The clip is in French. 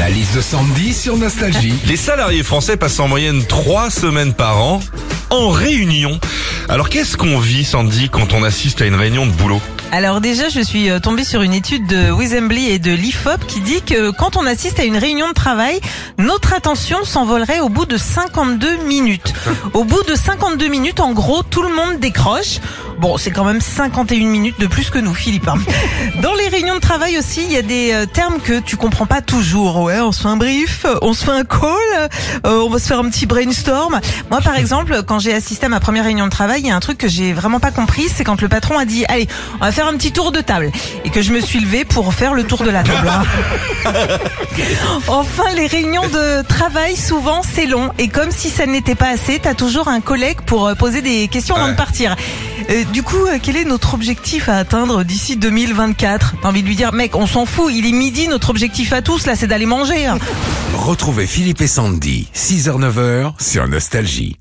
La liste de Sandy sur Nostalgie. Les salariés français passent en moyenne trois semaines par an en réunion. Alors qu'est-ce qu'on vit, Sandy, quand on assiste à une réunion de boulot? Alors déjà, je suis euh, tombée sur une étude de Wizembly et de l'IFOP qui dit que quand on assiste à une réunion de travail, notre attention s'envolerait au bout de 52 minutes. Au bout de 52 minutes, en gros, tout le monde décroche. Bon, c'est quand même 51 minutes de plus que nous, Philippe. hein. Dans les réunions de travail aussi, il y a des euh, termes que tu comprends pas toujours. Ouais, on se fait un brief, on se fait un call, euh, on va se faire un petit brainstorm. Moi, par exemple, quand j'ai assisté à ma première réunion de travail, il y a un truc que j'ai vraiment pas compris, c'est quand le patron a dit, allez, on va faire un petit tour de table, et que je me suis levée pour faire le tour de la table. hein. Enfin, les réunions de travail, souvent, c'est long. Et comme si ça n'était pas assez, t'as toujours un collègue pour euh, poser des questions avant Ouais. de partir. Euh, du coup, euh, quel est notre objectif à atteindre d'ici 2024 T'as envie de lui dire, mec, on s'en fout, il est midi, notre objectif à tous, là, c'est d'aller manger. hein. Retrouvez Philippe et Sandy, 6h-9h sur Nostalgie.